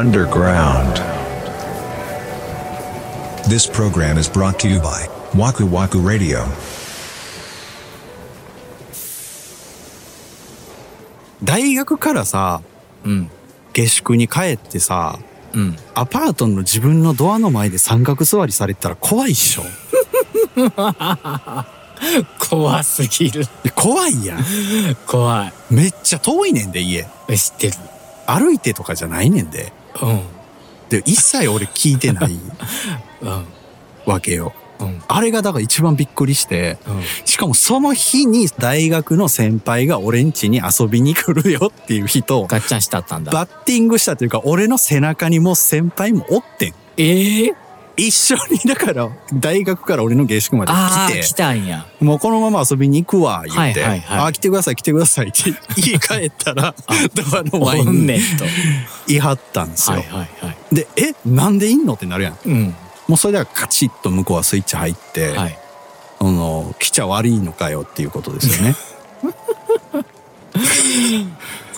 underground. This program is brought to you by Waku Waku Radio. 大学からさうん。下宿に帰ってさうん。アパートの自分のドアの前で三角座りされてたら怖いっしょ？怖すぎる。いや怖いやん怖めっちゃ遠いねんで家い。知ってる。歩いてとかじゃないねんでうん。で一切俺聞いてない うん。わけようん。あれがだから一番びっくりしてうん。しかもその日に大学の先輩が俺ん家に遊びに来るよっていう人ガッチャンしたったんだ。バッティングしたというか俺の背中にもう先輩もおってんええ一緒にだから大学から俺の下宿まで来て来たんや。もうこのまま遊びに行くわ言って、はいはいはいあ来てください来てくださいって家帰ったら ドアの前にねんと。いはったんですよ、はいはいはい。でえなんでいんのってなるやんうん。もうそれではカチッと向こうはスイッチ入って、はい。あの来ちゃ悪いのかよっていうことですよね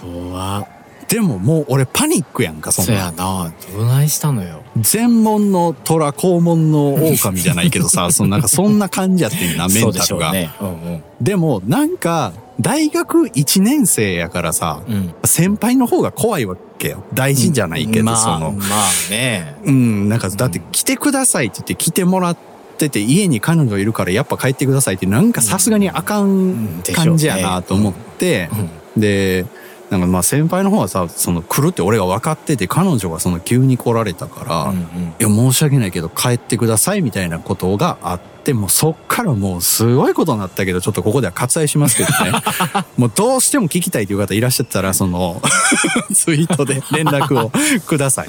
怖っでももう俺パニックやんかそそんなやな。どないしたのよ。全門の虎肛門の狼じゃないけどさ そのなんかそんな感じやってんなメそうでンタルが、しょうね。うんでもなんか大学1年生やからさ、うん。うん。先輩の方が怖いわけよ大事じゃないけど、まあ、そのまあね。うんなんかだって来てくださいって言って来てもらってて家に彼女いるからやっぱ帰ってくださいってなんかさすがにあかん感じやなと思って、うん。でなんかまあ先輩の方はさその来るって俺が分かってて彼女がその急に来られたから、うんうん。いや申し訳ないけど帰ってくださいみたいなことがあってもうそっからもうすごいことになったけどちょっとここでは割愛しますけどね。もうどうしても聞きたいという方いらっしゃったらその ツイートで連絡をください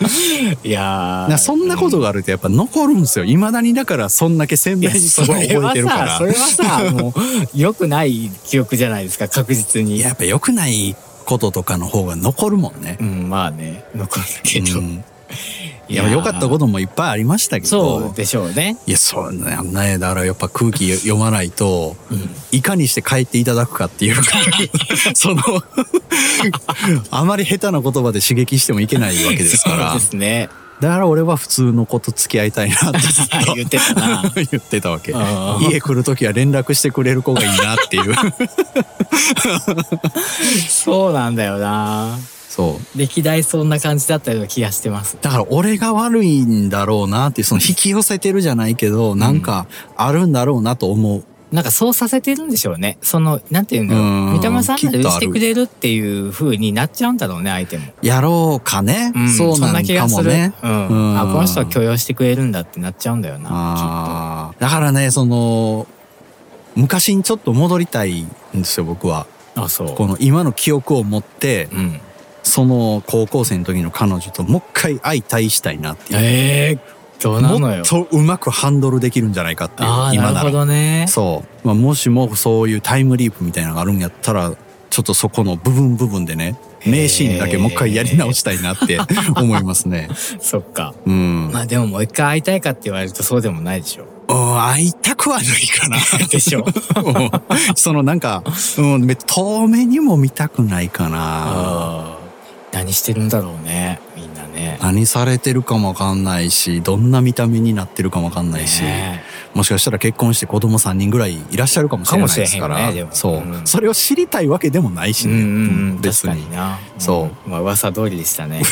いやなそんなことがあるとやっぱ残るんですよ。いまだにだからそんだけ鮮明にすごい覚えてるから。それはさ、もう、良くない記憶じゃないですか、確実に。いややっぱ良くないこととかの方が残るもんね。うん、まあね、残るけど。うんいや良かったこともいっぱいありましたけどそうでしょうね。いや、そうなんね。だからやっぱ空気読まないと、うんいかにして帰っていただくかっていうか、その、あまり下手な言葉で刺激してもいけないわけですから。そうですね。だから俺は普通の子と付き合いたいなってずっと 言ってたな。言ってたわけ。家来るときは連絡してくれる子がいいなっていう。そうなんだよな。そう。歴代そんな感じだったような気がしてます。だから俺が悪いんだろうなってその引き寄せてるじゃないけど、なんかあるんだろうなと思う。なんかそうさせてるんでしょうね。その、なんていうんだろうんう。三玉さんが許きっとあるしてくれるっていう風になっちゃうんだろうね、相手も。やろうかね。うんそうなのかもね。うん。うんあ、この人は許容してくれるんだってなっちゃうんだよな。あーだからねその昔にちょっと戻りたいんですよ僕は。あ、そう。この今の記憶を持ってうん。その高校生の時の彼女ともう一回相対したいなっていうええどうなのよもっ。とうまくハンドルできるんじゃないかっていうああ、なるほどね。そう、まあ、もしもそういうタイムリープみたいなのがあるんやったらちょっとそこの部分部分でね名シーンだけもう一回やり直したいなって 思いますねそっか。うん、まあでももう一回会いたいかって言われるとそうでもないでしょ。うん会いたくはないかな でしょ。うんそのなんか、うん、め遠目にも見たくないかな。何してるんだろうね。みんなね。何されてるかもわかんないし、どんな見た目になってるかもわかんないし、ねもしかしたら結婚して子供3人ぐらいいらっしゃるかもしれないですから。ねそう、うんそれを知りたいわけでもないしうんね。うんうん。別確かにな。そううん。まあ噂通りでしたね。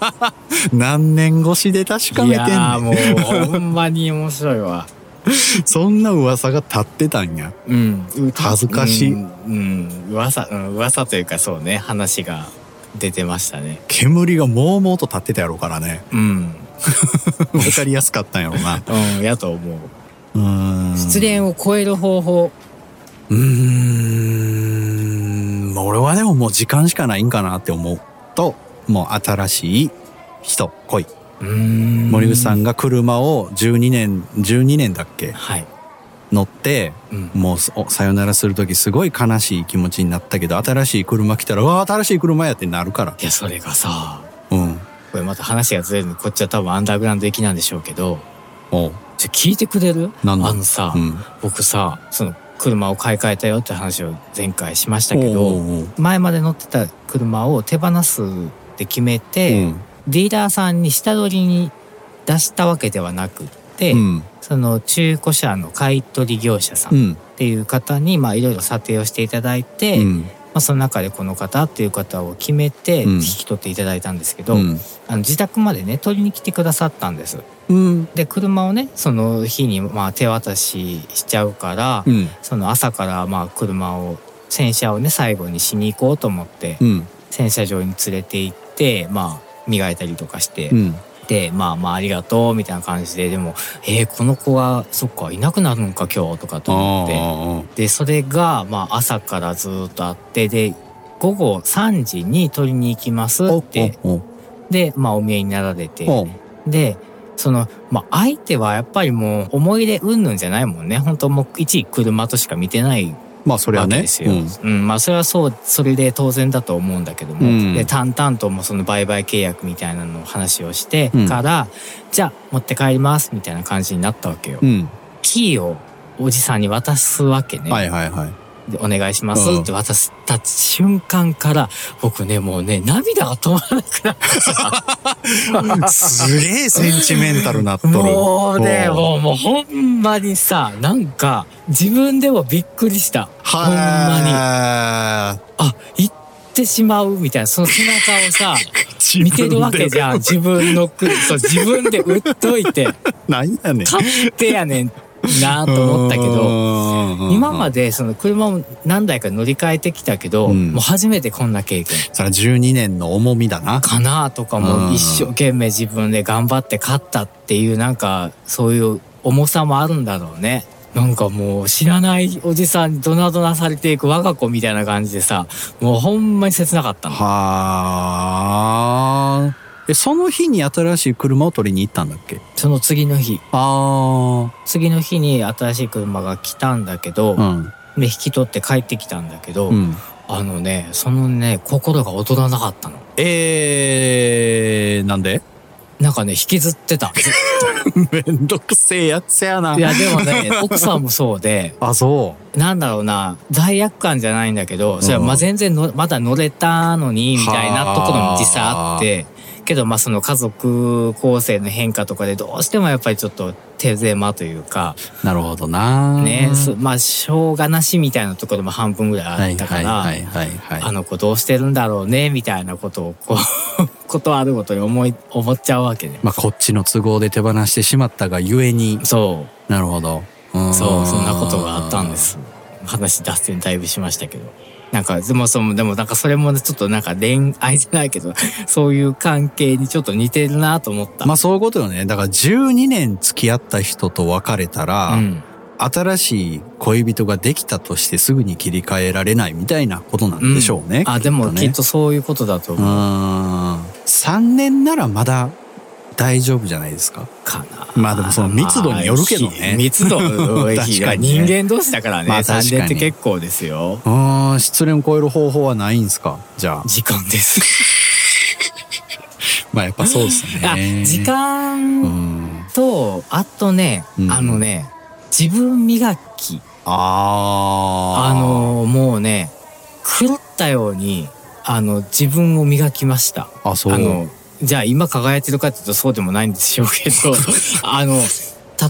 何年越しで確かいめてんねん。もうほんまに面白いわ。そんな噂が立ってたんや。うん。恥ずかしいうん。うん。噂、うん、噂というかそうね、話が出てましたね。煙がもうもうと立ってたやろうからね。うん。わかりやすかったんやろうな。うん、やと思う。うーん。失恋を超える方法。うーん、俺はでももう時間しかないんかなって思うと、もう新しい人、来い。うん森口さんが車を12年、12年だっけ？はい。乗って、うん。もうおさよならするときすごい悲しい気持ちになったけど、新しい車来たら、うわ、新しい車やってなるから。いや、それがさ、うん。これまた話がずれるのこっちは多分アンダーグラウンド行きなんでしょうけど、おう。じゃ聞いてくれる？なんだ？あのさ、うん。僕さ、その車を買い替えたよって話を前回しましたけおど前まで乗ってた車を手放すって決めて、うんディーラーさんに下取りに出したわけではなくって、うん。その中古車の買い取り業者さんっうん。ていう方にまあいろいろ査定をしていただいて、うん。まあ、その中でこの方っていう方を決めてうん。引き取っていただいたんですけど、うん。あの自宅までね取りに来てくださったんです。うん。で車をねその日にまあ手渡ししちゃうから、うん。その朝からまあ車を洗車をね最後にしに行こうと思って、うん。洗車場に連れて行ってまあ磨いたりとかして、うんでまあまあありがとうみたいな感じででもえー、この子はそっかいなくなるのか今日とかと思って。あでそれがまあ朝からずっとあってで午後3時に取りに行きますあって。でまあお見えになられて。おでそのまあ相手はやっぱりもう思い入れうんぬんじゃないもんね。本当もう一車としか見てないまあそれはね。わけですよ、うん。うん。まあそれはそうそれで当然だと思うんだけども、うん。で淡々ともその売買契約みたいなのを話をしてうん。から、じゃあ持って帰りますみたいな感じになったわけよ、うん。キーをおじさんに渡すわけね、はいはいはいでお願いします。うん。って渡した瞬間から僕ねもうね涙が止まらなくなってすげえセンチメンタルなっとる。もうねおもうもうほんまにさなんか自分でもびっくりした。ほんまに。はあ行ってしまうみたいなその背中をさ い見てるわけじゃん。自分の国そう自分で売っといて。なんやねん。買ってやねんなと思ったけどど今までその車を何台か乗り換えてきたけど、うん。もう初めてこんな経験。それは12年の重みだな。かなとかも一生懸命自分で頑張って勝ったっていうなんかそういう重さもあるんだろうね。なんかもう知らないおじさんにドナドナされていく我が子みたいな感じでさもうほんまに切なかったの。はあえその日に新しい車を取りに行ったんだっけ？その次の日。あ次の日に新しい車が来たんだけど、あうん。で引き取って帰ってきたんだけど、うん。あのねそのね心が躍らなかったの。えー、なんで？なんかね引きずってた。めんどくせえやつやな。いやでもね奥さんもそうであそなんだろうな罪悪感じゃないんだけどそれはまあ全然のまだ乗れたのにみたいなところも実際あってけどまあその家族構成の変化とかでどうしてもやっぱりちょっと手狭というかうなるほどなねそまあしょうがなしみたいなところも半分ぐらいあったから、あの子どうしてるんだろうねみたいなことをこう ことあるごとに思い思っちゃうわけね。まあこっちの都合で手放してしまったがゆえにそうなるほどうんそう、そんなことがあったんです。話脱線だいぶしましたけど。なんか、でもその、でもなんかそれもねちょっとなんか恋愛じゃないけど、そういう関係にちょっと似てるなと思った。まあそういうことよねだから12年付き合った人と別れたら、うん。新しい恋人ができたとしてすぐに切り替えられないみたいなことなんでしょうね。あ、でもねきっとそういうことだとう思う。ーん。3年ならまだ大丈夫じゃないですか？かな。まあでもその密度によるけどねまあ密度の確かにね人間同士だからね。まあ確かに3年って結構ですよ。うーん、失恋を超える方法はないんですか？じゃあ。時間です。まあやっぱそうですあね。時う間ん。と、あとね、うんあのね、自分磨き。あー。あ、のもうね狂ったようにあの自分を磨きました。あ、そう。あのじゃあ今輝いてるかっていうとそうでもないんでしょうけど あの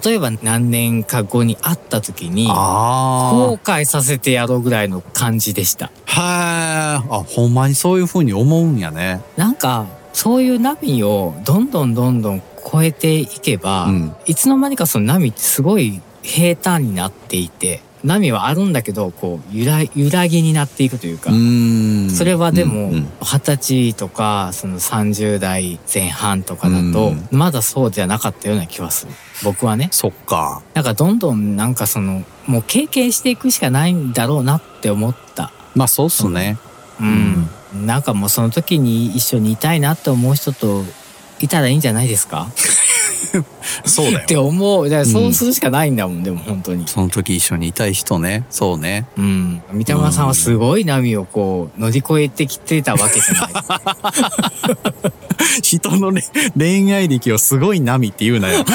例えば何年か後に会った時にあ後悔させてやろうぐらいの感じでした。あ。はー。あ、ほんまにそういう風に思うんやね。なんかそういう波をどんどんどんどん超えていけば、うんいつの間にかその波ってすごい平坦になっていて波はあるんだけどこう揺ら揺らぎになっていくというか。それはでもうんうん。二十歳とかその30代前半とかだとうん。まだそうじゃなかったような気はする。僕はね。そっか。なんかどんどんなんかそのもう経験していくしかないんだろうなって思った。まあそうっすね。うん、なんかもうその時に一緒にいたいなって思う人といたらいいんじゃないですか？そうだって思うだからそうするしかないんだもん、でも本当にその時一緒にいたい人ね。そうね。うん三田村さんはすごい波をこう乗り越えてきてたわけじゃない 人の、ね、恋愛歴をすごい波って言うなよ。